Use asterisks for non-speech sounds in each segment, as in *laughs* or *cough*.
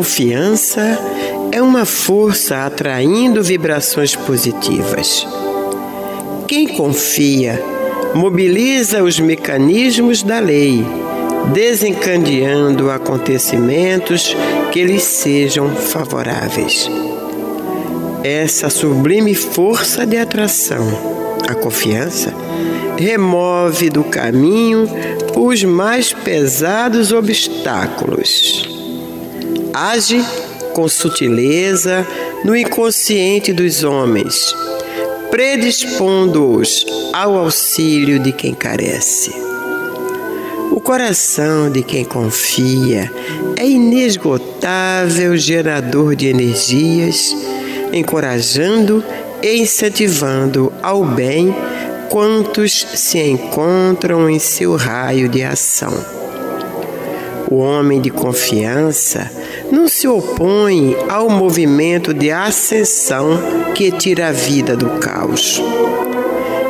Confiança é uma força atraindo vibrações positivas. Quem confia mobiliza os mecanismos da lei, desencadeando acontecimentos que lhes sejam favoráveis. Essa sublime força de atração, a confiança, remove do caminho os mais pesados obstáculos age com sutileza no inconsciente dos homens, predispondo-os ao auxílio de quem carece. O coração de quem confia é inesgotável gerador de energias, encorajando e incentivando ao bem quantos se encontram em seu raio de ação. O homem de confiança não se opõe ao movimento de ascensão que tira a vida do caos.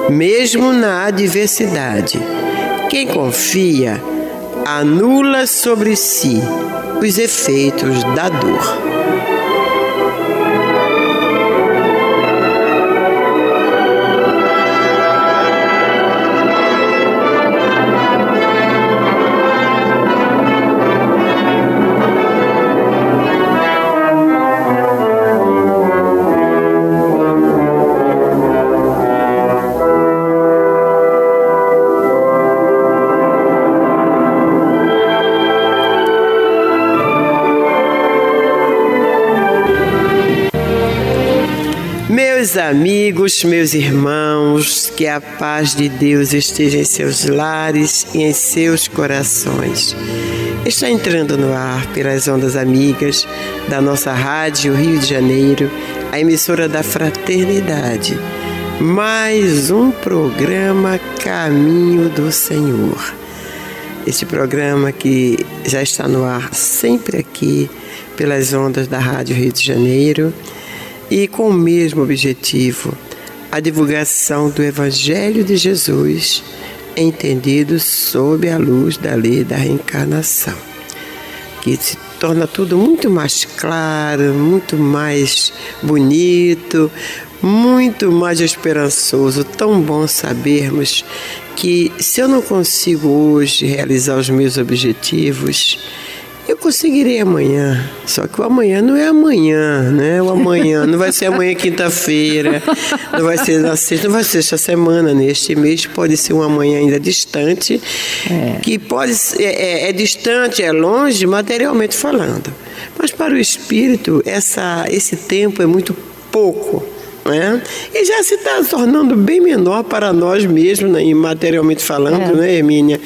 Mesmo na adversidade, quem confia anula sobre si os efeitos da dor. Meus amigos, meus irmãos, que a paz de Deus esteja em seus lares e em seus corações. Está entrando no ar pelas ondas amigas da nossa rádio Rio de Janeiro, a emissora da Fraternidade. Mais um programa Caminho do Senhor. Este programa que já está no ar sempre aqui pelas ondas da Rádio Rio de Janeiro e com o mesmo objetivo, a divulgação do Evangelho de Jesus, entendido sob a luz da lei da reencarnação, que se torna tudo muito mais claro, muito mais bonito, muito mais esperançoso. Tão bom sabermos que se eu não consigo hoje realizar os meus objetivos, eu conseguirei amanhã. Só que o amanhã não é amanhã, né? O amanhã não vai ser amanhã quinta-feira, não vai ser na sexta, não vai ser esta semana, neste mês, pode ser um amanhã ainda distante, é. que pode ser, é, é, é distante, é longe, materialmente falando. Mas para o espírito, essa, esse tempo é muito pouco. Né? E já se está tornando bem menor para nós mesmos, né? materialmente falando, é. né, Hermínia?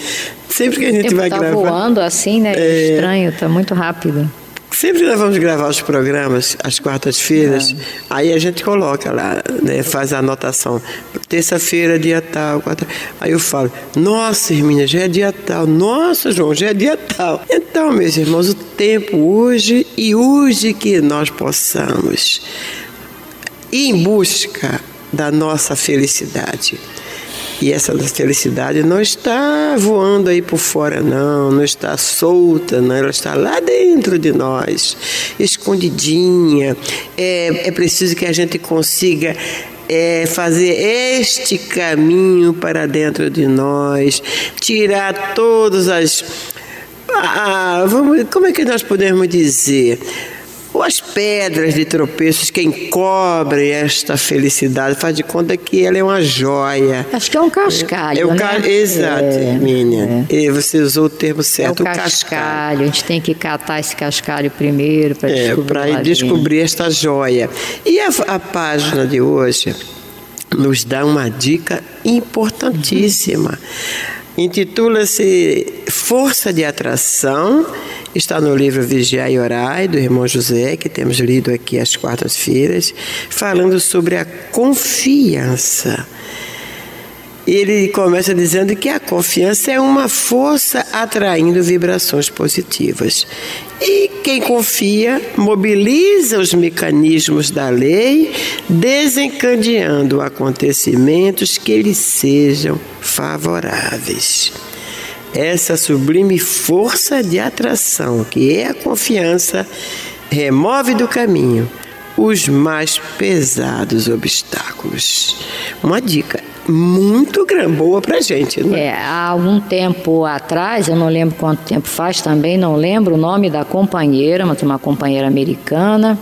Sempre que a gente vai tá gravar. voando assim, né? É... Estranho, está muito rápido. Sempre que nós vamos gravar os programas, às quartas-feiras, é. aí a gente coloca lá, né, faz a anotação. Terça-feira, dia tal. Quarta... Aí eu falo, nossa, Hermínia, já é dia tal. Nossa, João, já é dia tal. Então, meus irmãos, o tempo hoje e hoje que nós possamos em busca da nossa felicidade. E essa felicidade não está voando aí por fora, não, não está solta, não, ela está lá dentro de nós, escondidinha. É, é preciso que a gente consiga é fazer este caminho para dentro de nós, tirar todas as. Ah, vamos, como é que nós podemos dizer? Ou as pedras de tropeços que encobrem esta felicidade, faz de conta que ela é uma joia. Acho que é um cascalho, é, o ca... né? Exato, é, Minha. É. E você usou o termo certo, é o, cascalho. cascalho. A gente tem que catar esse cascalho primeiro para é, descobrir. Para descobrir esta joia. E a, a página de hoje nos dá uma dica importantíssima. Uhum. Intitula-se Força de Atração Está no livro Vigiar e Orai, do irmão José, que temos lido aqui às quartas-feiras, falando sobre a confiança. Ele começa dizendo que a confiança é uma força atraindo vibrações positivas. E quem confia mobiliza os mecanismos da lei, desencadeando acontecimentos que lhe sejam favoráveis essa sublime força de atração, que é a confiança, remove do caminho os mais pesados obstáculos. Uma dica muito boa para gente, né? É, há algum tempo atrás, eu não lembro quanto tempo faz também, não lembro o nome da companheira, mas uma companheira americana,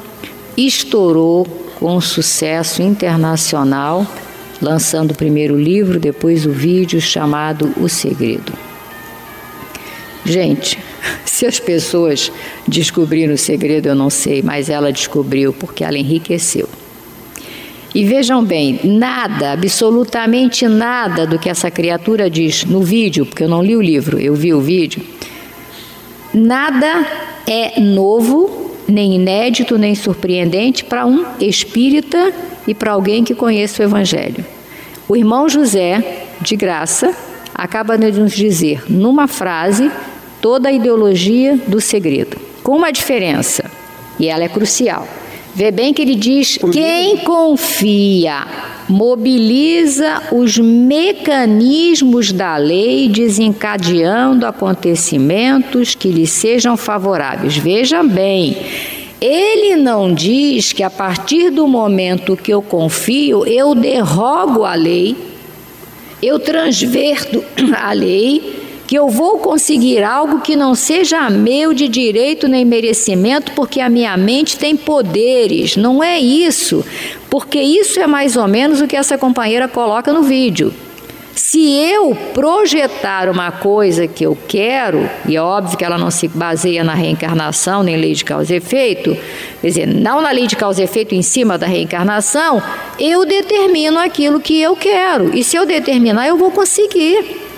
estourou com sucesso internacional, lançando o primeiro livro, depois o vídeo chamado O Segredo. Gente, se as pessoas descobriram o segredo, eu não sei, mas ela descobriu porque ela enriqueceu. E vejam bem, nada, absolutamente nada do que essa criatura diz no vídeo, porque eu não li o livro, eu vi o vídeo, nada é novo, nem inédito, nem surpreendente para um espírita e para alguém que conheça o Evangelho. O irmão José, de graça, acaba de nos dizer, numa frase, toda a ideologia do segredo. Com uma diferença, e ela é crucial. Vê bem que ele diz: quem confia mobiliza os mecanismos da lei, desencadeando acontecimentos que lhe sejam favoráveis. Veja bem, ele não diz que a partir do momento que eu confio, eu derrogo a lei, eu transverto *clears throat* a lei que eu vou conseguir algo que não seja meu de direito nem merecimento, porque a minha mente tem poderes. Não é isso, porque isso é mais ou menos o que essa companheira coloca no vídeo. Se eu projetar uma coisa que eu quero, e é óbvio que ela não se baseia na reencarnação nem lei de causa e efeito, quer dizer, não na lei de causa e efeito em cima da reencarnação, eu determino aquilo que eu quero. E se eu determinar, eu vou conseguir.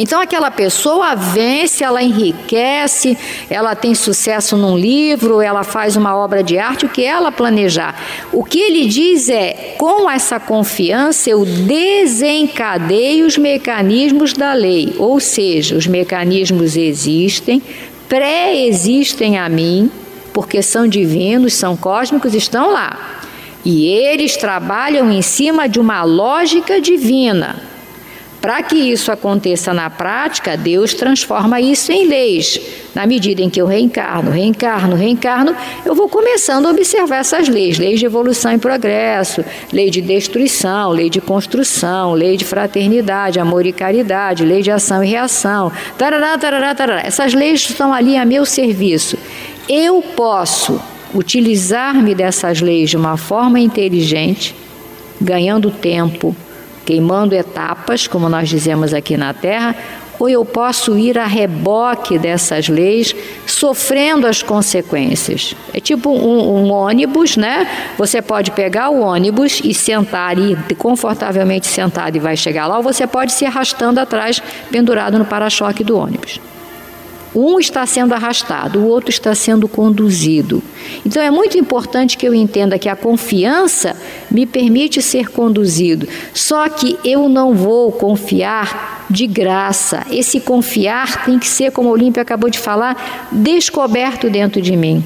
Então aquela pessoa vence, ela enriquece, ela tem sucesso num livro, ela faz uma obra de arte, o que ela planejar. O que ele diz é: com essa confiança eu desencadeio os mecanismos da lei, ou seja, os mecanismos existem, pré-existem a mim, porque são divinos, são cósmicos, estão lá. E eles trabalham em cima de uma lógica divina Para que isso aconteça na prática, Deus transforma isso em leis. Na medida em que eu reencarno, reencarno, reencarno, eu vou começando a observar essas leis: leis de evolução e progresso, lei de destruição, lei de construção, lei de fraternidade, amor e caridade, lei de ação e reação. Tarará, tarará, tarará. Essas leis estão ali a meu serviço. Eu posso utilizar-me dessas leis de uma forma inteligente, ganhando tempo queimando etapas, como nós dizemos aqui na Terra, ou eu posso ir a reboque dessas leis, sofrendo as consequências. É tipo um, um, ônibus, né? Você pode pegar o ônibus e sentar e confortavelmente sentado e vai chegar lá, ou você pode se arrastando atrás, pendurado no para-choque do ônibus. Um está sendo arrastado, o outro está sendo conduzido. Então é muito importante que eu entenda que a confiança me permite ser conduzido. Só que eu não vou confiar de graça. Esse confiar tem que ser, como a Olímpia acabou de falar, descoberto dentro de mim.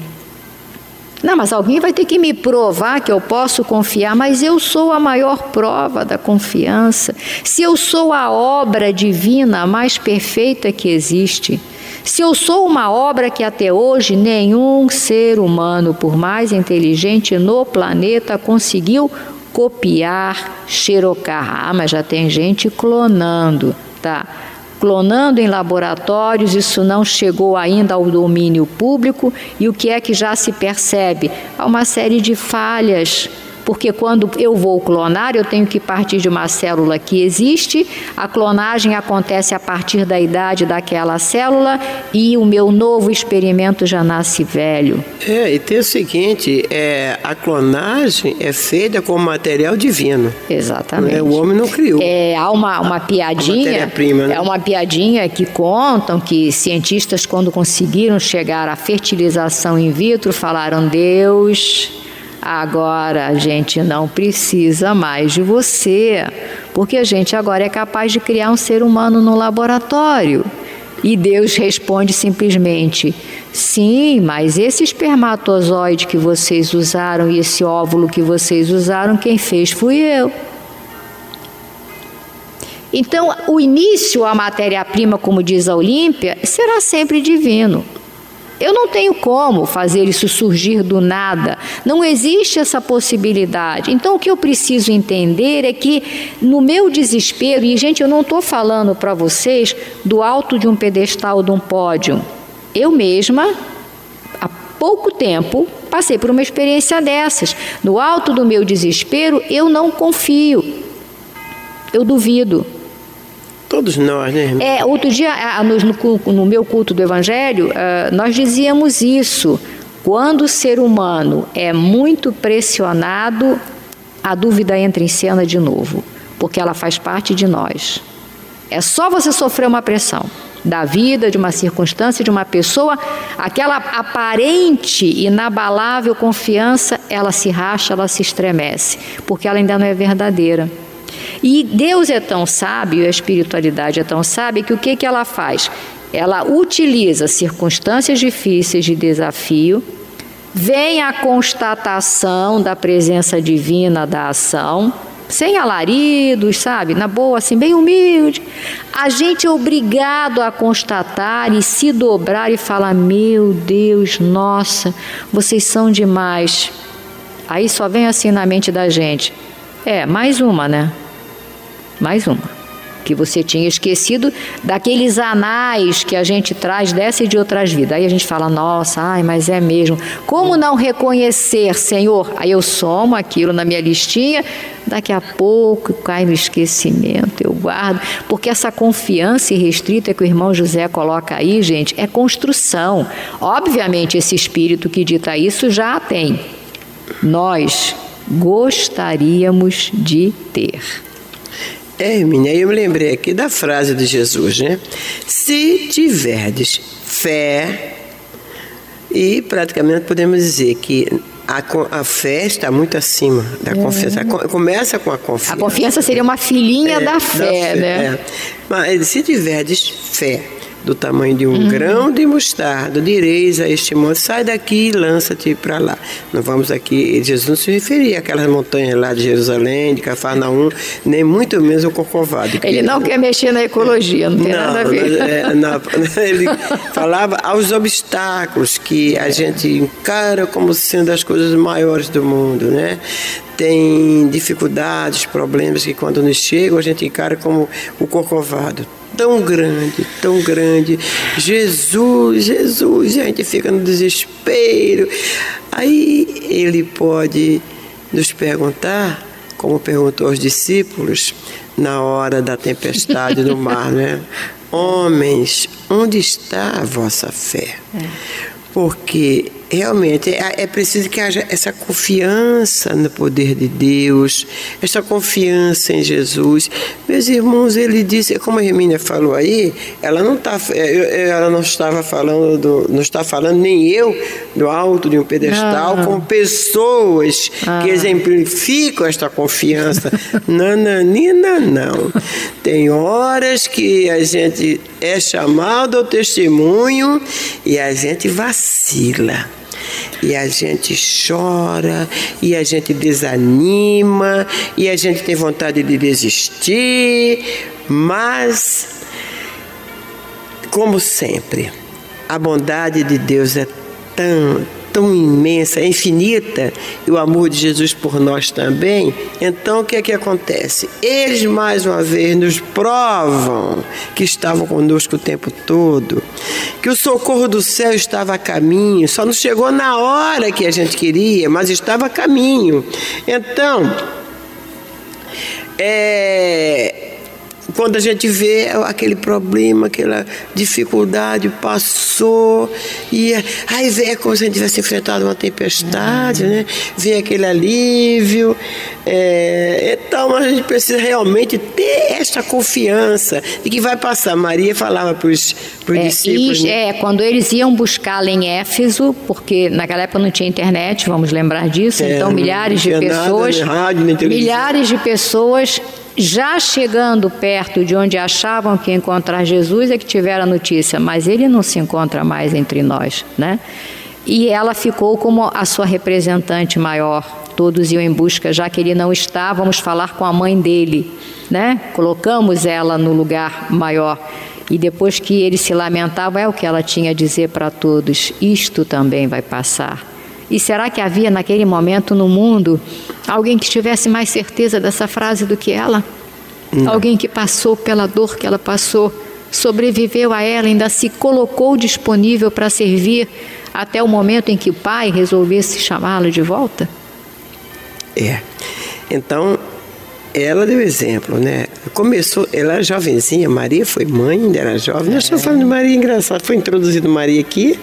Não, mas alguém vai ter que me provar que eu posso confiar, mas eu sou a maior prova da confiança. Se eu sou a obra divina mais perfeita que existe, se eu sou uma obra que até hoje nenhum ser humano, por mais inteligente no planeta, conseguiu copiar, xerocar. Ah, mas já tem gente clonando, tá? Clonando em laboratórios, isso não chegou ainda ao domínio público. E o que é que já se percebe? Há uma série de falhas porque quando eu vou clonar, eu tenho que partir de uma célula que existe, a clonagem acontece a partir da idade daquela célula e o meu novo experimento já nasce velho. É, e tem o seguinte, é, a clonagem é feita com material divino. Exatamente. É, o homem não criou. É, há uma, uma piadinha, né? é uma piadinha que contam que cientistas quando conseguiram chegar à fertilização in vitro falaram Deus Agora a gente não precisa mais de você, porque a gente agora é capaz de criar um ser humano no laboratório. E Deus responde simplesmente: sim, mas esse espermatozoide que vocês usaram e esse óvulo que vocês usaram, quem fez fui eu. Então, o início, a matéria-prima, como diz a Olímpia, será sempre divino. Eu não tenho como fazer isso surgir do nada. Não existe essa possibilidade. Então, o que eu preciso entender é que, no meu desespero, e gente, eu não estou falando para vocês do alto de um pedestal, de um pódio. Eu mesma, há pouco tempo, passei por uma experiência dessas. No alto do meu desespero, eu não confio. Eu duvido. Todos nós, né? É, outro dia, no, no meu culto do Evangelho, ah, nós dizíamos isso. Quando o ser humano é muito pressionado, a dúvida entra em cena de novo, porque ela faz parte de nós. É só você sofrer uma pressão da vida, de uma circunstância, de uma pessoa, aquela aparente, inabalável confiança, ela se racha, ela se estremece, porque ela ainda não é verdadeira. E Deus é tão sábio, a espiritualidade é tão sábia, que o que, que ela faz? Ela utiliza circunstâncias difíceis de desafio, vem a constatação da presença divina da ação, sem alaridos, sabe? Na boa, assim, bem humilde. A gente é obrigado a constatar e se dobrar e falar: Meu Deus, nossa, vocês são demais. Aí só vem assim na mente da gente: É, mais uma, né? Mais uma. Que você tinha esquecido daqueles anais que a gente traz dessa e de outras vidas. Aí a gente fala, nossa, ai, mas é mesmo. Como não reconhecer, Senhor? Aí eu somo aquilo na minha listinha, daqui a pouco cai no esquecimento, eu guardo. Porque essa confiança irrestrita que o irmão José coloca aí, gente, é construção. Obviamente, esse espírito que dita isso já tem. Nós gostaríamos de ter. É, Hermínia, eu me lembrei aqui da frase de Jesus, né? Se tiverdes fé, e praticamente podemos dizer que a, a fé está muito acima da é. confiança. Começa com a confiança. A confiança seria uma filhinha é, da, fé, da fé, né? É. Mas se tiverdes fé, do tamanho de um uhum. grão de mostarda, direis a este monte, sai daqui e lança-te para lá. Não vamos aqui, Jesus não se referia àquelas montanhas lá de Jerusalém, de Cafarnaum, nem muito menos o Corcovado. Ele não quer mexer na ecologia, não tem não, nada a ver. É, não, *laughs* *laughs* ele falava aos obstáculos que a gente encara como sendo as coisas maiores do mundo, né? Tem dificuldades, problemas que quando nos chegam a gente encara como o corcovado tão grande, tão grande. Jesus, Jesus, a gente fica no desespero. Aí ele pode nos perguntar, como perguntou aos discípulos na hora da tempestade no mar, né? *laughs* Homens, onde está a vossa fé? É porque realmente é, é, preciso que haja essa confiança no poder de Deus, essa confiança em Jesus. Meus irmãos, ele disse, como a Hermínia falou aí, ela não tá, é, ela não estava falando do, não está falando nem eu do alto de um pedestal com pessoas ah. que exemplificam esta confiança. *laughs* Nananina, não. Tem horas que a gente é chamado ao testemunho e a gente vacila. E a gente chora, e a gente desanima, e a gente tem vontade de desistir, mas, como sempre, a bondade de Deus é tão, tão imensa, é infinita, e o amor de Jesus por nós também, então o que é que acontece? Eles mais uma vez nos provam que estavam conosco o tempo todo, que o socorro do céu estava a caminho, só não chegou na hora que a gente queria, mas estava a caminho. Então, é, quando a gente vê aquele problema, aquela dificuldade passou, e aí vem é como se a gente tivesse enfrentado uma tempestade, uhum. né? Vem aquele alívio. É, então a gente precisa realmente ter essa confiança de que vai passar. Maria falava para os é, discípulos. E, né? É, quando eles iam buscá-la em Éfeso, porque naquela época não tinha internet, vamos lembrar disso, é, então milhares de pessoas. Nada, rádio, milhares de pessoas já chegando perto de onde achavam que encontrar Jesus é que tiveram a notícia, mas ele não se encontra mais entre nós, né? E ela ficou como a sua representante maior. Todos iam em busca, já que ele não está, vamos falar com a mãe dele, né? Colocamos ela no lugar maior. E depois que ele se lamentava, é o que ela tinha a dizer para todos: isto também vai passar. E será que havia naquele momento no mundo alguém que tivesse mais certeza dessa frase do que ela? Não. Alguém que passou pela dor que ela passou, sobreviveu a ela, ainda se colocou disponível para servir até o momento em que o pai resolvesse chamá-lo de volta? É. Então, ela deu exemplo, né? Começou, ela era jovenzinha, Maria foi mãe, ainda era jovem. É. Nós estamos falando de Maria, engraçado. Foi introduzido Maria aqui,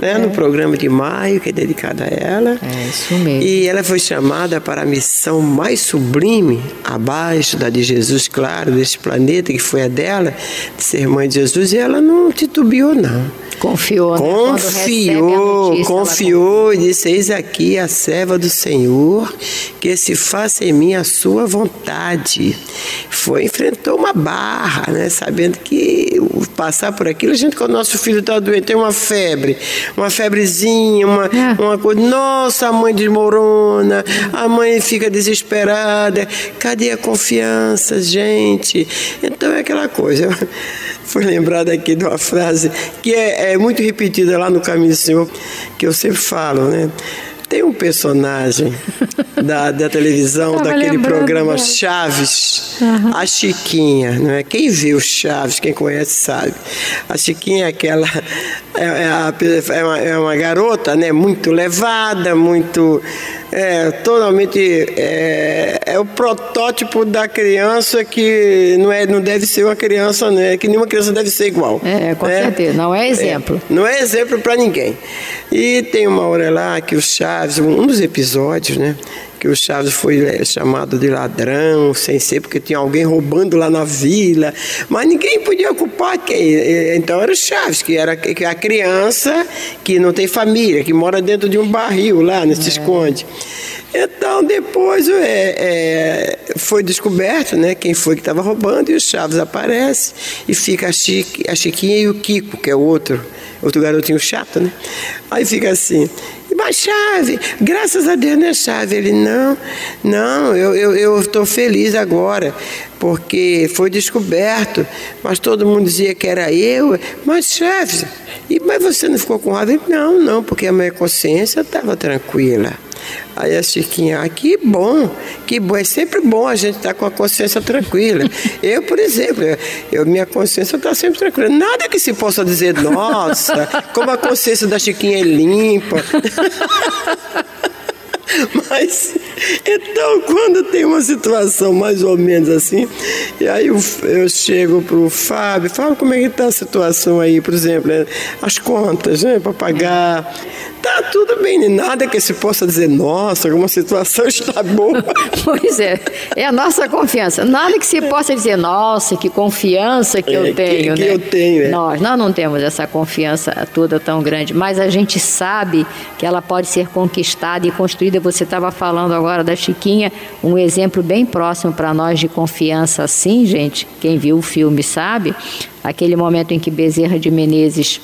né? É. No programa de maio, que é dedicado a ela. É, isso mesmo. E ela foi chamada para a missão mais sublime, abaixo da de Jesus, claro, deste planeta, que foi a dela, de ser mãe de Jesus, e ela não titubeou, não. Confiou, né? Confiou, notícia, confiou e disse: Eis aqui a serva do Senhor, que se faça em mim a sua vontade. Foi, enfrentou uma barra, né? Sabendo que passar por aquilo, a gente, quando o nosso filho está doente, tem uma febre, uma febrezinha, uma, é. uma coisa. Nossa, a mãe desmorona, a mãe fica desesperada. Cadê a confiança, gente? Então é aquela coisa. Foi lembrada aqui de uma frase que é, é muito repetida lá no Caminho do Senhor, que eu sempre falo, né? Tem um personagem da, da televisão, daquele programa Chaves, uhum. a Chiquinha, não é? Quem viu Chaves, quem conhece sabe. A Chiquinha é aquela é, é, é, uma, é uma garota, né? Muito levada, muito é, totalmente é, é, o protótipo da criança que não é não deve ser uma criança né que nenhuma criança deve ser igual. É com é, certeza não é exemplo. é, não é exemplo para ninguém. E tem uma hora lá que o Chaves um dos episódios né que o Chaves foi é, chamado de ladrão, sem ser porque tinha alguém roubando lá na vila, mas ninguém podia culpar quem. Então era o Chaves, que era que a criança que não tem família, que mora dentro de um barril lá, não se é. esconde. Então depois é, é, foi descoberto né, quem foi que estava roubando e o Chaves aparece e fica a, Chique, a Chiquinha e o Kiko, que é o outro, outro garotinho chato, né? Aí fica assim, mas chave, graças a Deus não é chave. Ele, não, não, eu estou feliz agora, porque foi descoberto, mas todo mundo dizia que era eu, mas chave, e, mas você não ficou com raiva? Não, não, porque a minha consciência estava tranquila. Aí a Chiquinha, ah, que bom, que bom. É sempre bom a gente estar tá com a consciência tranquila. *laughs* Eu, por exemplo, eu, minha consciência está sempre tranquila. Nada que se possa dizer, nossa, como a consciência da Chiquinha é limpa. *laughs* Mas, então, quando tem uma situação mais ou menos assim, e aí eu, eu chego para o Fábio, Fábio, como é que está a situação aí, por exemplo, né? as contas, né, para pagar. Tá tudo bem, nada que se possa dizer, nossa, alguma situação *laughs* está boa. pois é, é a nossa confiança. Nada que se possa dizer, nossa, que confiança que é, eu tenho, que, né? Que eu tenho, é. Nós, nós não temos essa confiança toda tão grande, mas a gente sabe que ela pode ser conquistada e construída. Você estava falando agora da Chiquinha, um exemplo bem próximo para nós de confiança assim, gente. Quem viu o filme sabe, aquele momento em que Bezerra de Menezes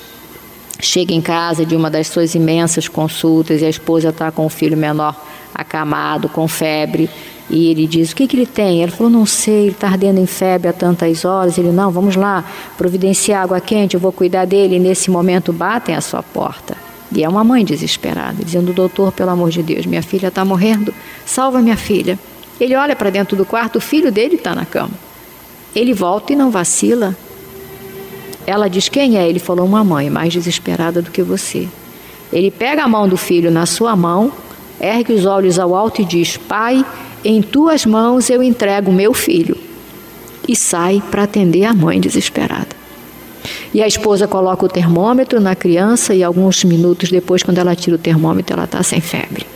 chega em casa de uma das suas imensas consultas e a esposa está com o filho menor acamado, com febre. E ele diz: O que, que ele tem? Ela falou: Não sei, ele está ardendo em febre há tantas horas. Ele: Não, vamos lá, providenciar água quente, eu vou cuidar dele. E nesse momento batem à sua porta. E é uma mãe desesperada, dizendo: Doutor, pelo amor de Deus, minha filha está morrendo, salva minha filha. Ele olha para dentro do quarto, o filho dele está na cama. Ele volta e não vacila, ela diz: Quem é? Ele falou: Uma mãe mais desesperada do que você. Ele pega a mão do filho na sua mão, ergue os olhos ao alto e diz: Pai, em tuas mãos eu entrego meu filho. E sai para atender a mãe desesperada. E a esposa coloca o termômetro na criança e alguns minutos depois, quando ela tira o termômetro, ela está sem febre.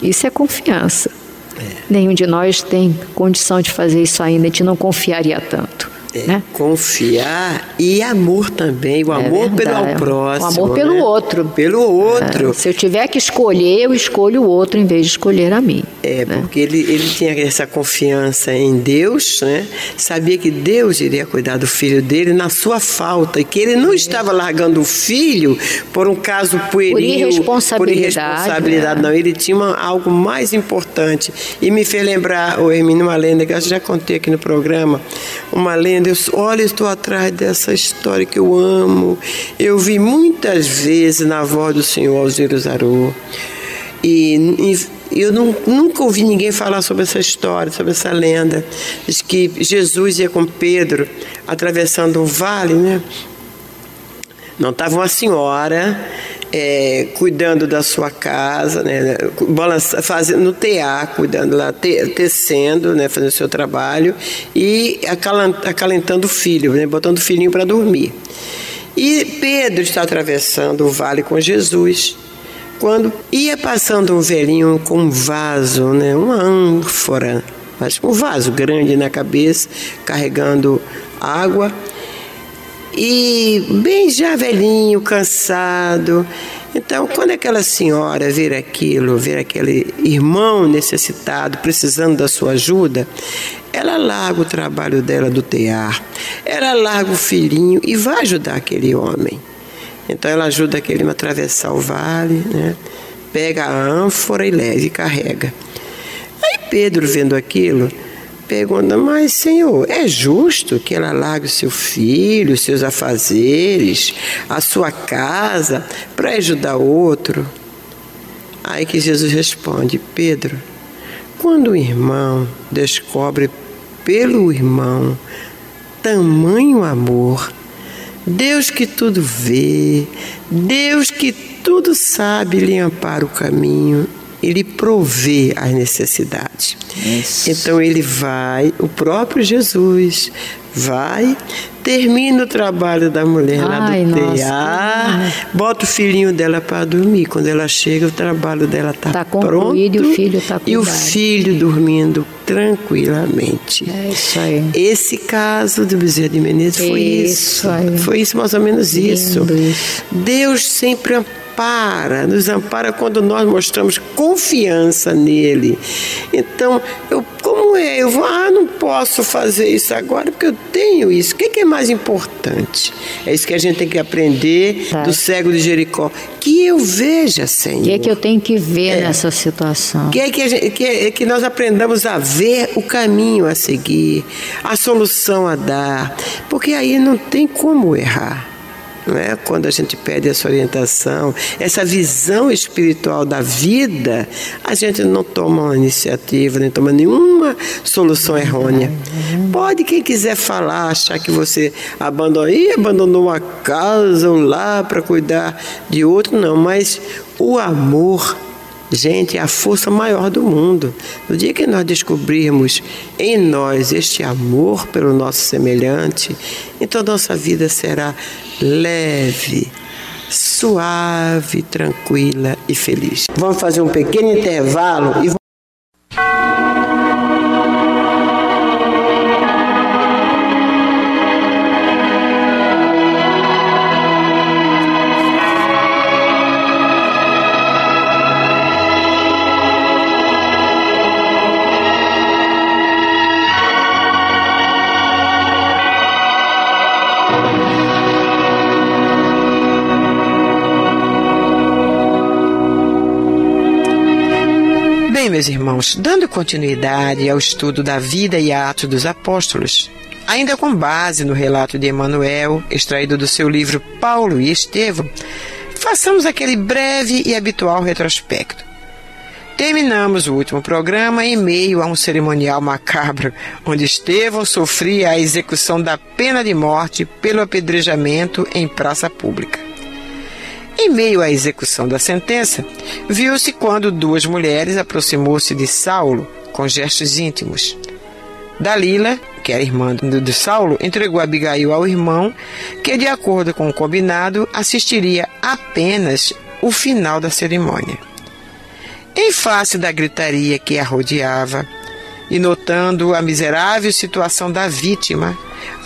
Isso é confiança. É. Nenhum de nós tem condição de fazer isso ainda, a gente não confiaria tanto. É, né? Confiar e amor também, o é amor verdade, pelo próximo. O amor pelo né? outro. Pelo outro. É, se eu tiver que escolher, eu escolho o outro em vez de escolher a mim. É, né? porque ele, ele tinha essa confiança em Deus, né? sabia que Deus iria cuidar do filho dele na sua falta e que ele não estava largando o filho por um caso pueril, por irresponsabilidade. Por irresponsabilidade né? Não, ele tinha uma, algo mais importante. E me fez lembrar, o Hermínio, uma lenda que eu já contei aqui no programa, uma lenda eu, olha, estou atrás dessa história que eu amo. Eu vi muitas vezes na voz do Senhor Alziro Zaru. E, e eu não, nunca ouvi ninguém falar sobre essa história, sobre essa lenda. Diz que Jesus ia com Pedro atravessando um vale, né? Não estava uma senhora é, cuidando da sua casa, né, fazendo no tear, cuidando lá, te, tecendo, né, fazendo o seu trabalho e acalentando o filho, né, botando o filhinho para dormir. E Pedro está atravessando o vale com Jesus, quando ia passando um velhinho com um vaso, né, uma ânfora, um vaso grande na cabeça, carregando água e bem já velhinho, cansado. Então, quando aquela senhora ver aquilo, ver aquele irmão necessitado, precisando da sua ajuda, ela larga o trabalho dela do tear, ela larga o filhinho e vai ajudar aquele homem. Então, ela ajuda aquele a atravessar o vale, né? pega a ânfora e leva e carrega. Aí Pedro, vendo aquilo, pergunta: Mas, Senhor, é justo que ela largue o seu filho, os seus afazeres, a sua casa, para ajudar outro? Aí que Jesus responde: Pedro, quando o irmão descobre pelo irmão tamanho amor, Deus que tudo vê, Deus que tudo sabe lhe ampara o caminho ele provê as necessidades. Isso. Então ele vai, o próprio Jesus Vai, termina o trabalho da mulher lá Ai, do nossa. tear, bota o filhinho dela para dormir. Quando ela chega, o trabalho dela está Tá pronto. concluído e o filho tá E o filho dormindo tranquilamente. É isso aí. Esse caso do Bezerra de Menezes foi Isso isso. aí. Foi isso, mais ou menos isso. Isso. Deus sempre ampara, nos ampara quando nós mostramos confiança nele. Então, eu, como é? Eu vou, ah, não posso fazer isso agora porque eu tenho isso. O que, que é mais importante? É isso que a gente tem que aprender Tá. do cego de Jericó. Que eu veja, Senhor. O que é que eu tenho que ver É. nessa situação? Que é que, gente- que, é que nós aprendamos a ver o caminho a seguir, a solução a dar, porque aí não tem como errar. Não é? Quando a gente pede essa orientação, essa visão espiritual da vida, a gente não toma uma iniciativa, nem toma nenhuma solução errônea. Pode quem quiser falar, achar que você abandonou, Ih, abandonou uma casa ou lá para cuidar de outro, não, mas o amor Gente, é a força maior do mundo. No dia que nós descobrirmos em nós este amor pelo nosso semelhante, então nossa vida será leve, suave, tranquila e feliz. Vamos fazer um pequeno intervalo e meus irmãos, dando continuidade ao estudo da vida e atos dos apóstolos, ainda com base no relato de Emanuel, extraído do seu livro Paulo e Estevão, façamos aquele breve e habitual retrospecto. Terminamos o último programa em meio a um cerimonial macabro, onde Estevão sofria a execução da pena de morte pelo apedrejamento em praça pública. Em meio à execução da sentença, viu-se quando duas mulheres aproximou-se de Saulo com gestos íntimos. Dalila, que era irmã de Saulo, entregou Abigail ao irmão, que, de acordo com o combinado, assistiria apenas o final da cerimônia. Em face da gritaria que a rodeava, e notando a miserável situação da vítima,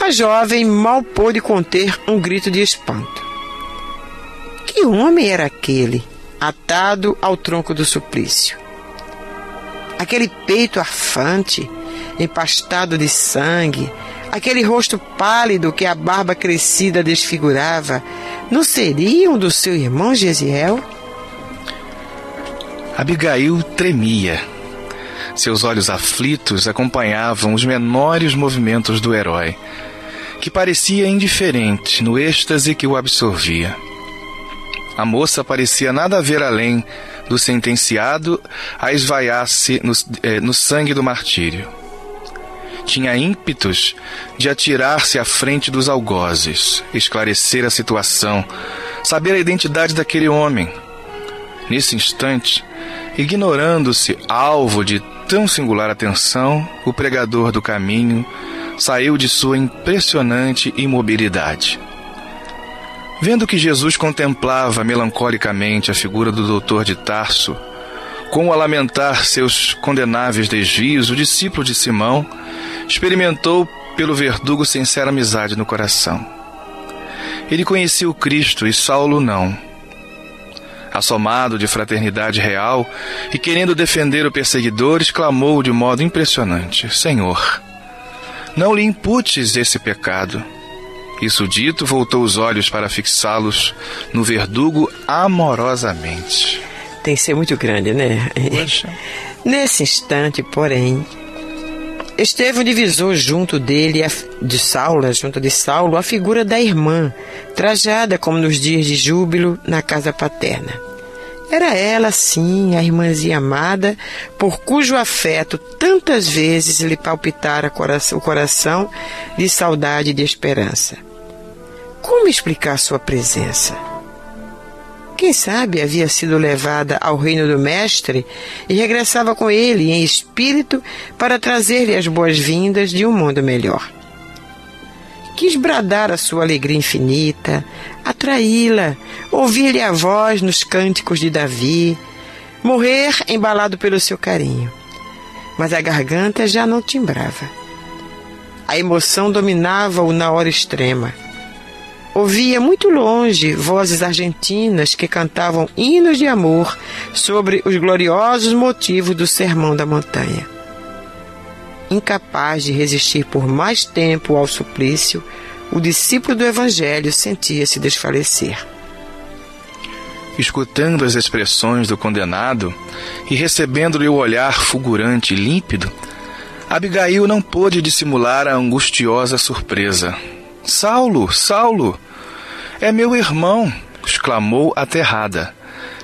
a jovem mal pôde conter um grito de espanto. Que homem era aquele, atado ao tronco do suplício? Aquele peito arfante, empastado de sangue, aquele rosto pálido que a barba crescida desfigurava, não seriam do seu irmão Gesiel? Abigail tremia. Seus olhos aflitos acompanhavam os menores movimentos do herói, que parecia indiferente no êxtase que o absorvia. A moça parecia nada ver além do sentenciado a esvaiar-se no, eh, no sangue do martírio. Tinha ímpetos de atirar-se à frente dos algozes, esclarecer a situação, saber a identidade daquele homem. Nesse instante, ignorando-se alvo de tão singular atenção, o pregador do caminho saiu de sua impressionante imobilidade. Vendo que Jesus contemplava melancolicamente a figura do doutor de Tarso, com a lamentar seus condenáveis desvios, o discípulo de Simão experimentou pelo verdugo sincera amizade no coração. Ele conhecia o Cristo e Saulo não. Assomado de fraternidade real e querendo defender o perseguidor, exclamou de modo impressionante: Senhor, não lhe imputes esse pecado. Isso dito, voltou os olhos para fixá-los no verdugo amorosamente. Tem que ser muito grande, né? Poxa. *laughs* Nesse instante, porém, Estevão divisou junto dele, de Saulo, junto de Saulo, a figura da irmã, trajada como nos dias de júbilo na casa paterna. Era ela, sim, a irmãzinha amada, por cujo afeto tantas vezes lhe palpitara o coração de saudade e de esperança. Como explicar sua presença? Quem sabe havia sido levada ao reino do Mestre e regressava com ele em espírito para trazer-lhe as boas-vindas de um mundo melhor. Quis bradar a sua alegria infinita, atraí-la, ouvir-lhe a voz nos cânticos de Davi, morrer embalado pelo seu carinho. Mas a garganta já não timbrava. A emoção dominava-o na hora extrema. Ouvia muito longe vozes argentinas que cantavam hinos de amor sobre os gloriosos motivos do Sermão da Montanha. Incapaz de resistir por mais tempo ao suplício, o discípulo do Evangelho sentia-se desfalecer. Escutando as expressões do condenado e recebendo-lhe o olhar fulgurante e límpido, Abigail não pôde dissimular a angustiosa surpresa. Saulo, Saulo, é meu irmão! exclamou aterrada.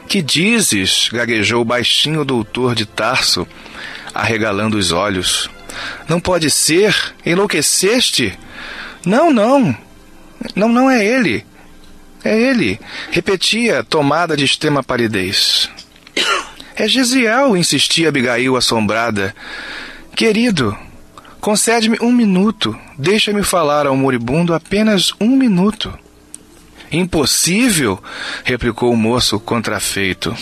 Que dizes? gaguejou baixinho o doutor de Tarso, arregalando os olhos. Não pode ser? Enlouqueceste? Não, não. Não, não é ele. É ele, repetia, tomada de extrema palidez. *coughs* É Gisiel, insistia Abigail assombrada. Querido, concede-me um minuto. Deixa-me falar ao moribundo apenas um minuto. Impossível, replicou o moço contrafeito.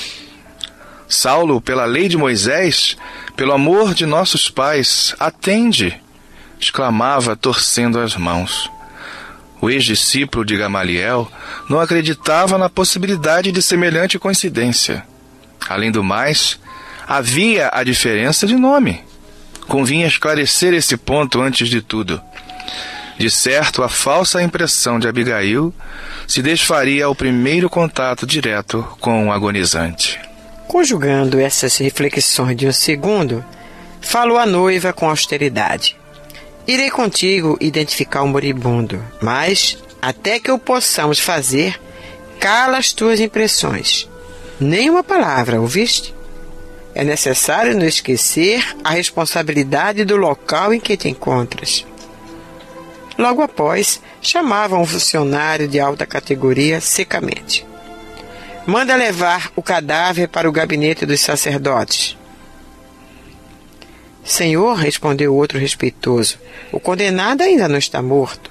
Saulo, pela lei de Moisés, pelo amor de nossos pais, atende! exclamava, torcendo as mãos. O ex-discípulo de Gamaliel não acreditava na possibilidade de semelhante coincidência. Além do mais, havia a diferença de nome. Convinha esclarecer esse ponto antes de tudo. De certo, a falsa impressão de Abigail se desfaria ao primeiro contato direto com o agonizante. Conjugando essas reflexões de um segundo, falou a noiva com austeridade. Irei contigo identificar o moribundo, mas, até que o possamos fazer, cala as tuas impressões. Nem uma palavra, ouviste? É necessário não esquecer a responsabilidade do local em que te encontras. Logo após, chamavam um funcionário de alta categoria secamente. Manda levar o cadáver para o gabinete dos sacerdotes. Senhor, respondeu outro respeitoso, o condenado ainda não está morto.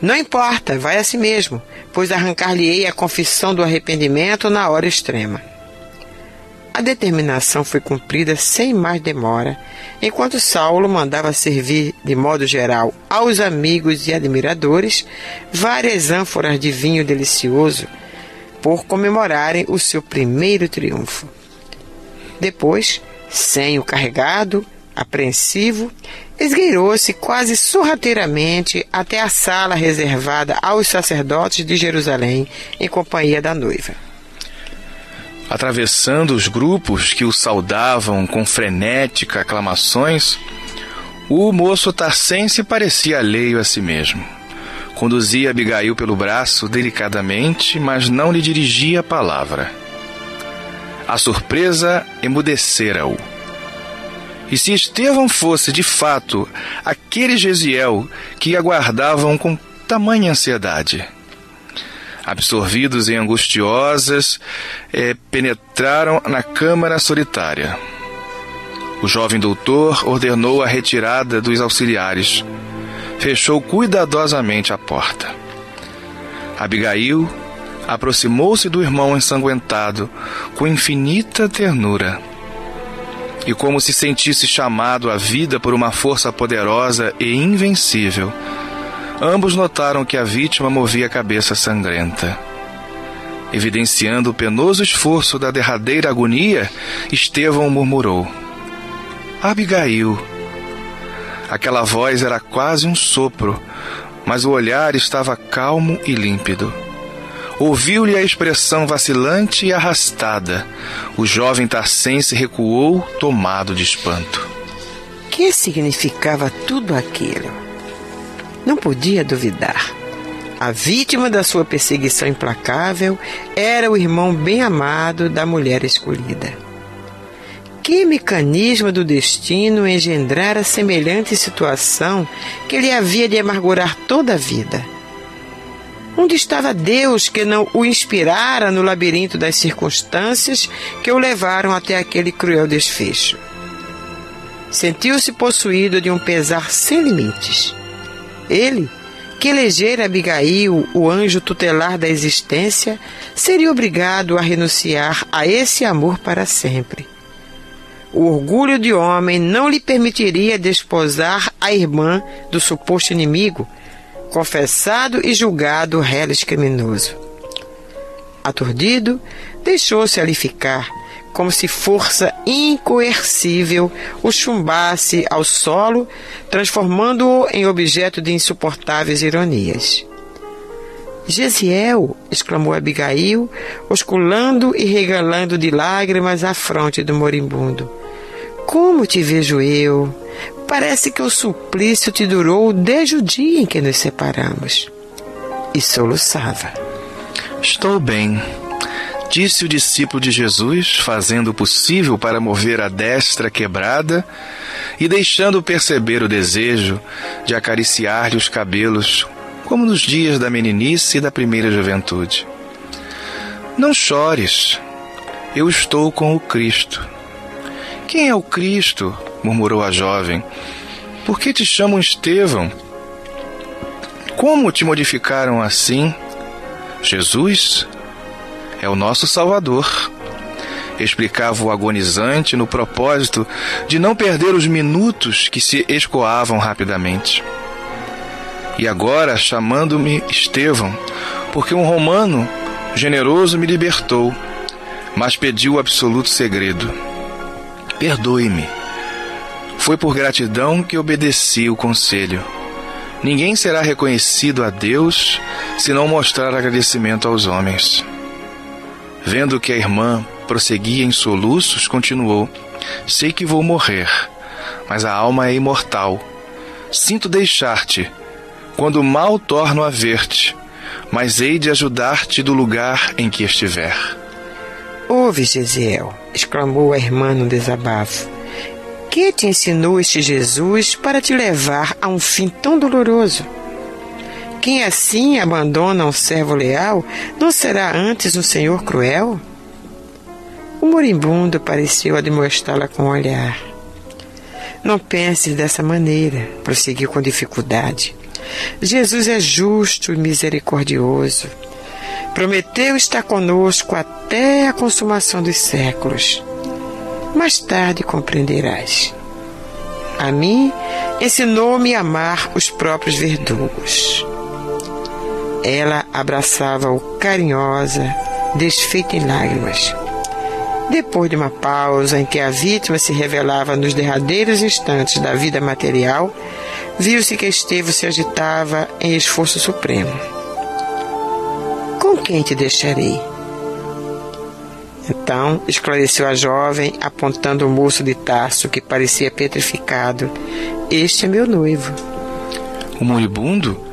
Não importa, vai a si mesmo, pois arrancar-lhe-ei a confissão do arrependimento na hora extrema. A determinação foi cumprida sem mais demora, enquanto Saulo mandava servir, de modo geral, aos amigos e admiradores várias ânforas de vinho delicioso por comemorarem o seu primeiro triunfo. Depois, sem o carregado, apreensivo, esgueirou-se quase sorrateiramente até a sala reservada aos sacerdotes de Jerusalém em companhia da noiva. Atravessando os grupos que o saudavam com frenética aclamações, o moço tarcense parecia alheio a si mesmo. Conduzia Abigail pelo braço delicadamente, mas não lhe dirigia a palavra. A surpresa emudecera-o. E se Estevão fosse, de fato, aquele Gesiel que aguardavam com tamanha ansiedade? Absorvidos em angustiosas, eh, penetraram na câmara solitária. O jovem doutor ordenou a retirada dos auxiliares. Fechou cuidadosamente a porta. Abigail aproximou-se do irmão ensanguentado com infinita ternura. E como se sentisse chamado à vida por uma força poderosa e invencível, Ambos notaram que a vítima movia a cabeça sangrenta. Evidenciando o penoso esforço da derradeira agonia, Estevão murmurou: Abigail. Aquela voz era quase um sopro, mas o olhar estava calmo e límpido. Ouviu-lhe a expressão vacilante e arrastada. O jovem tarcense recuou, tomado de espanto. Que significava tudo aquilo? Não podia duvidar. A vítima da sua perseguição implacável era o irmão bem amado da mulher escolhida. Que mecanismo do destino engendrara semelhante situação que lhe havia de amargurar toda a vida? Onde estava Deus que não o inspirara no labirinto das circunstâncias que o levaram até aquele cruel desfecho? Sentiu-se possuído de um pesar sem limites ele, que elegera Abigail o anjo tutelar da existência, seria obrigado a renunciar a esse amor para sempre. O orgulho de homem não lhe permitiria desposar a irmã do suposto inimigo, confessado e julgado réis criminoso. Aturdido, deixou-se ali ficar, como se força incoercível o chumbasse ao solo, transformando-o em objeto de insuportáveis ironias. Gesiel! exclamou Abigail, osculando e regalando de lágrimas a fronte do moribundo. Como te vejo eu? Parece que o suplício te durou desde o dia em que nos separamos. E soluçava. Estou bem, disse o discípulo de Jesus, fazendo o possível para mover a destra quebrada e deixando perceber o desejo de acariciar-lhe os cabelos, como nos dias da meninice e da primeira juventude. Não chores, eu estou com o Cristo. Quem é o Cristo? murmurou a jovem. Por que te chamam Estevão? Como te modificaram assim? Jesus? É o nosso Salvador. Explicava o agonizante no propósito de não perder os minutos que se escoavam rapidamente. E agora, chamando-me Estevão, porque um romano generoso me libertou, mas pediu o absoluto segredo. Perdoe-me. Foi por gratidão que obedeci o conselho. Ninguém será reconhecido a Deus se não mostrar agradecimento aos homens. Vendo que a irmã prosseguia em soluços, continuou: Sei que vou morrer, mas a alma é imortal. Sinto deixar-te, quando mal torno a ver-te, mas hei de ajudar-te do lugar em que estiver. Ouve, Gesiel, exclamou a irmã no desabafo. Que te ensinou este Jesus para te levar a um fim tão doloroso? Quem assim abandona um servo leal, não será antes um senhor cruel? O moribundo pareceu admoestá-la com o olhar. Não penses dessa maneira, prosseguiu com dificuldade. Jesus é justo e misericordioso. Prometeu estar conosco até a consumação dos séculos. Mais tarde compreenderás. A mim ensinou-me a amar os próprios verdugos. Ela abraçava-o carinhosa, desfeita em lágrimas. Depois de uma pausa em que a vítima se revelava nos derradeiros instantes da vida material, viu-se que Estevão se agitava em esforço supremo. Com quem te deixarei? Então esclareceu a jovem, apontando o moço de Tarso que parecia petrificado. Este é meu noivo. O moribundo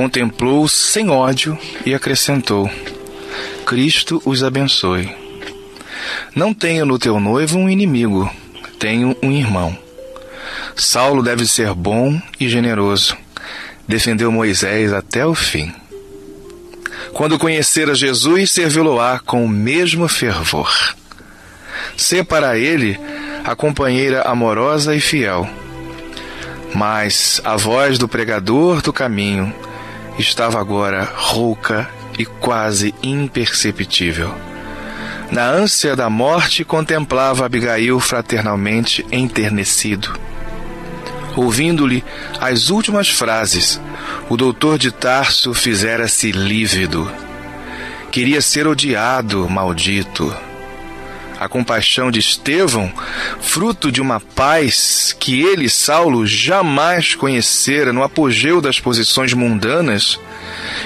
contemplou sem ódio e acrescentou: Cristo os abençoe. Não tenho no teu noivo um inimigo, tenho um irmão. Saulo deve ser bom e generoso. Defendeu Moisés até o fim. Quando conhecer a Jesus, servi-lo-á com o mesmo fervor. Sê para ele a companheira amorosa e fiel. Mas a voz do pregador do caminho estava agora rouca e quase imperceptível. Na ânsia da morte, contemplava Abigail fraternalmente enternecido. Ouvindo-lhe as últimas frases, o doutor de Tarso fizera-se lívido. Queria ser odiado, maldito a compaixão de Estevão, fruto de uma paz que ele, Saulo, jamais conhecera no apogeu das posições mundanas,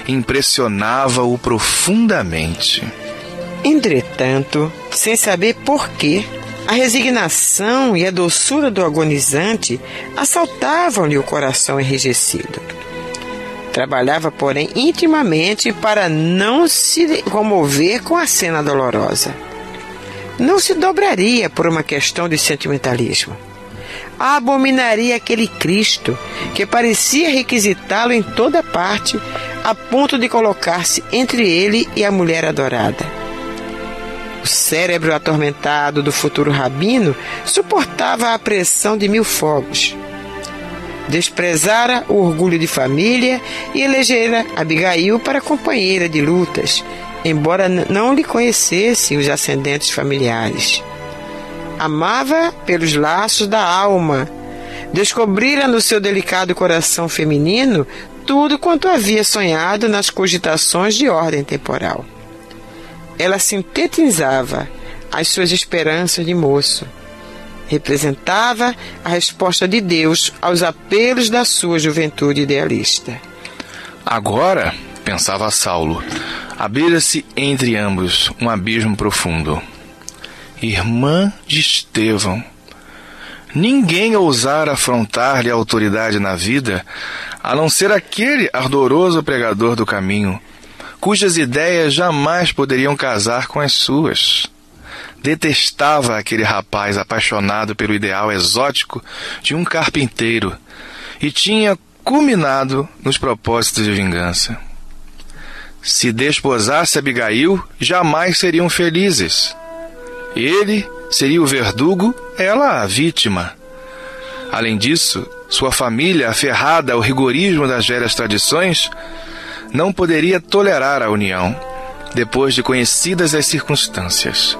impressionava-o profundamente. Entretanto, sem saber por quê, a resignação e a doçura do agonizante assaltavam-lhe o coração enrijecido. Trabalhava, porém, intimamente para não se comover com a cena dolorosa não se dobraria por uma questão de sentimentalismo. Abominaria aquele Cristo que parecia requisitá-lo em toda parte, a ponto de colocar-se entre ele e a mulher adorada. O cérebro atormentado do futuro rabino suportava a pressão de mil fogos. desprezara o orgulho de família e elegera Abigail para companheira de lutas, embora não lhe conhecesse os ascendentes familiares. Amava pelos laços da alma. Descobrira no seu delicado coração feminino tudo quanto havia sonhado nas cogitações de ordem temporal. Ela sintetizava as suas esperanças de moço representava a resposta de Deus aos apelos da sua juventude idealista. Agora, pensava Saulo, abria-se entre ambos um abismo profundo. Irmã de Estevão. Ninguém ousara afrontar-lhe a autoridade na vida, a não ser aquele ardoroso pregador do caminho, cujas ideias jamais poderiam casar com as suas detestava aquele rapaz apaixonado pelo ideal exótico de um carpinteiro e tinha culminado nos propósitos de vingança. Se desposasse Abigail, jamais seriam felizes. Ele seria o verdugo, ela a vítima. Além disso, sua família, aferrada ao rigorismo das velhas tradições, não poderia tolerar a união, depois de conhecidas as circunstâncias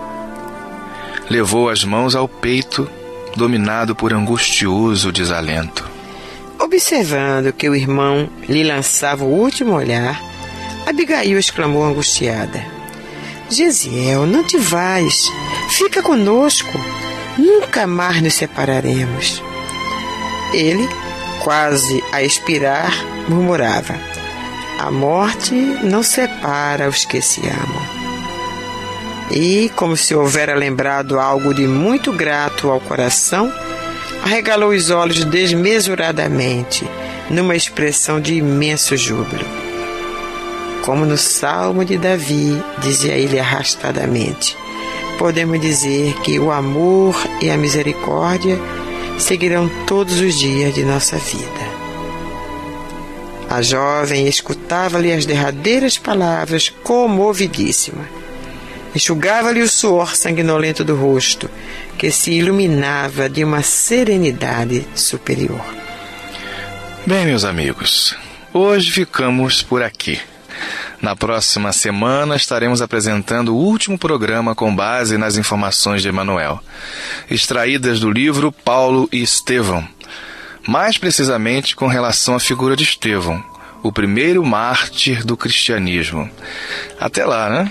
levou as mãos ao peito, dominado por angustioso desalento. Observando que o irmão lhe lançava o último olhar, Abigail exclamou angustiada: Gesiel, não te vais, fica conosco, nunca mais nos separaremos. Ele, quase a expirar, murmurava: A morte não separa os que se amam. E, como se houvera lembrado algo de muito grato ao coração, arregalou os olhos desmesuradamente, numa expressão de imenso júbilo. Como no Salmo de Davi, dizia ele arrastadamente, podemos dizer que o amor e a misericórdia seguirão todos os dias de nossa vida. A jovem escutava-lhe as derradeiras palavras comovidíssima enxugava-lhe o suor sanguinolento do rosto, que se iluminava de uma serenidade superior. Bem, meus amigos, hoje ficamos por aqui. Na próxima semana estaremos apresentando o último programa com base nas informações de Emanuel, extraídas do livro Paulo e Estevão, mais precisamente com relação à figura de Estevão, o primeiro mártir do cristianismo. Até lá, né?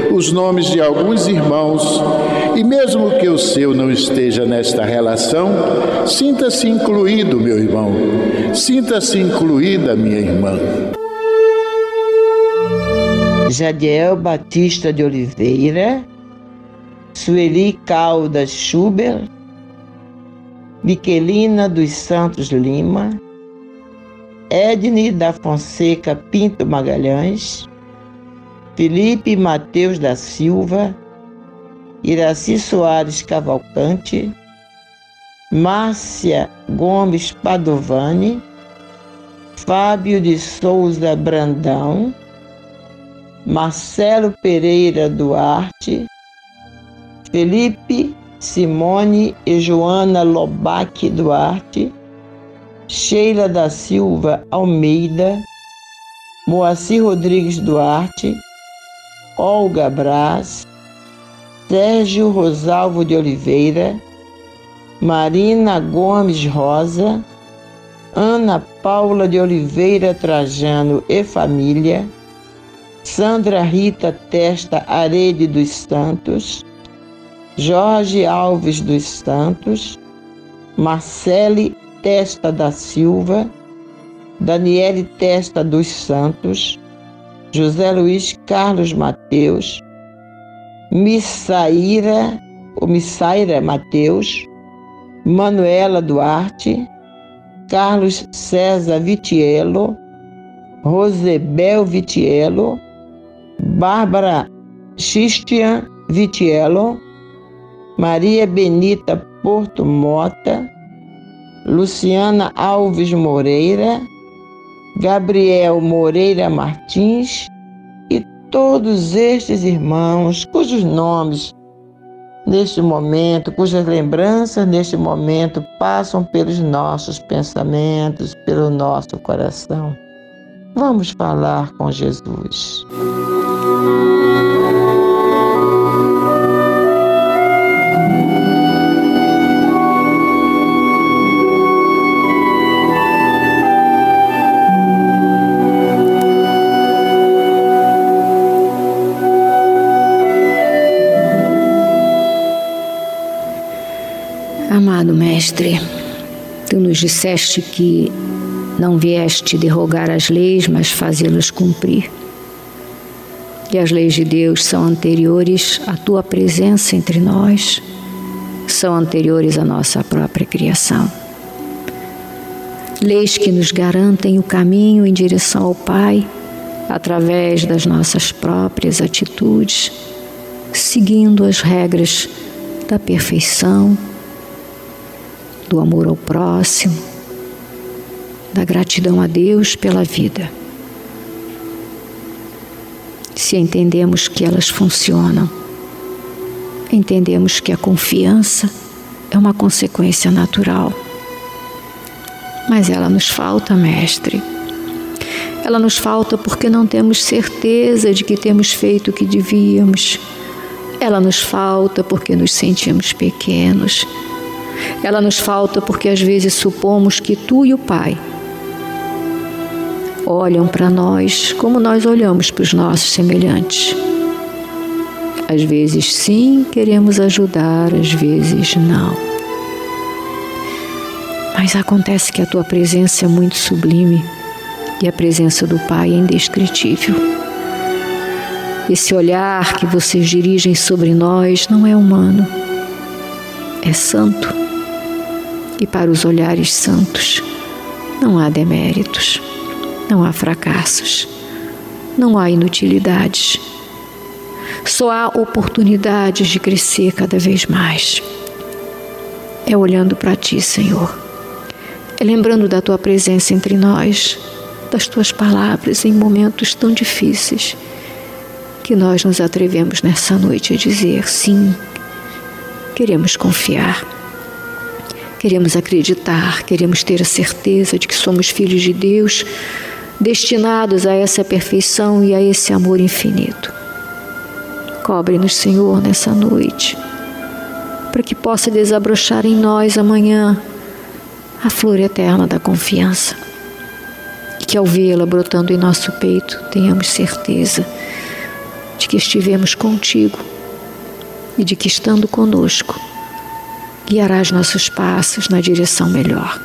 os nomes de alguns irmãos e, mesmo que o seu não esteja nesta relação, sinta-se incluído, meu irmão, sinta-se incluída, minha irmã. Jadiel Batista de Oliveira, Sueli Caldas Schubert, Miquelina dos Santos Lima, Edne da Fonseca Pinto Magalhães, Felipe Mateus da Silva, Iraci Soares Cavalcante, Márcia Gomes Padovani, Fábio de Souza Brandão, Marcelo Pereira Duarte, Felipe Simone e Joana Lobac Duarte, Sheila da Silva Almeida, Moacir Rodrigues Duarte, Olga Braz, Sérgio Rosalvo de Oliveira, Marina Gomes Rosa, Ana Paula de Oliveira Trajano e família, Sandra Rita Testa Arede dos Santos, Jorge Alves dos Santos, Marcele Testa da Silva, Daniele Testa dos Santos, José Luiz Carlos Mateus, Missaíra, ou Missaira Mateus, Manuela Duarte, Carlos César Vitiello, Rosebel Vitiello, Bárbara Christian Vitiello, Maria Benita Porto Mota, Luciana Alves Moreira, Gabriel Moreira Martins e todos estes irmãos cujos nomes neste momento, cujas lembranças neste momento passam pelos nossos pensamentos, pelo nosso coração. Vamos falar com Jesus. Amado Mestre, tu nos disseste que não vieste derrogar as leis, mas fazê-las cumprir. E as leis de Deus são anteriores à tua presença entre nós, são anteriores à nossa própria criação. Leis que nos garantem o caminho em direção ao Pai através das nossas próprias atitudes, seguindo as regras da perfeição do amor ao próximo, da gratidão a Deus pela vida. Se entendemos que elas funcionam, entendemos que a confiança é uma consequência natural. Mas ela nos falta, mestre. Ela nos falta porque não temos certeza de que temos feito o que devíamos. Ela nos falta porque nos sentimos pequenos ela nos falta porque às vezes supomos que tu e o Pai olham para nós como nós olhamos para os nossos semelhantes. Às vezes sim, queremos ajudar, às vezes não. Mas acontece que a tua presença é muito sublime e a presença do Pai é indescritível. Esse olhar que vocês dirigem sobre nós não é humano, é santo e para os olhares santos não há deméritos, não há fracassos, não há inutilidades. Só há oportunidades de crescer cada vez mais. É olhando para Ti, Senhor. É lembrando da Tua presença entre nós, das Tuas palavras em momentos tão difíceis, que nós nos atrevemos nessa noite a dizer: sim, queremos confiar Queremos acreditar, queremos ter a certeza de que somos filhos de Deus, destinados a essa perfeição e a esse amor infinito. Cobre-nos, Senhor, nessa noite. para que possa desabrochar em nós amanhã a flor eterna da confiança. E que ao vê-la brotando em nosso peito, tenhamos certeza de que estivemos contigo e de que estando conosco, guiarás nossos passos na direção melhor.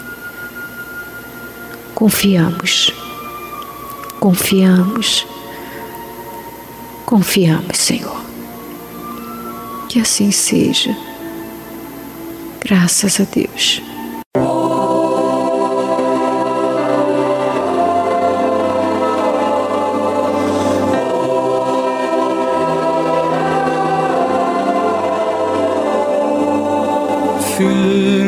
Confiamos, confiamos, confiamos, Senhor. Que assim seja. Graças a Deus. fühlen.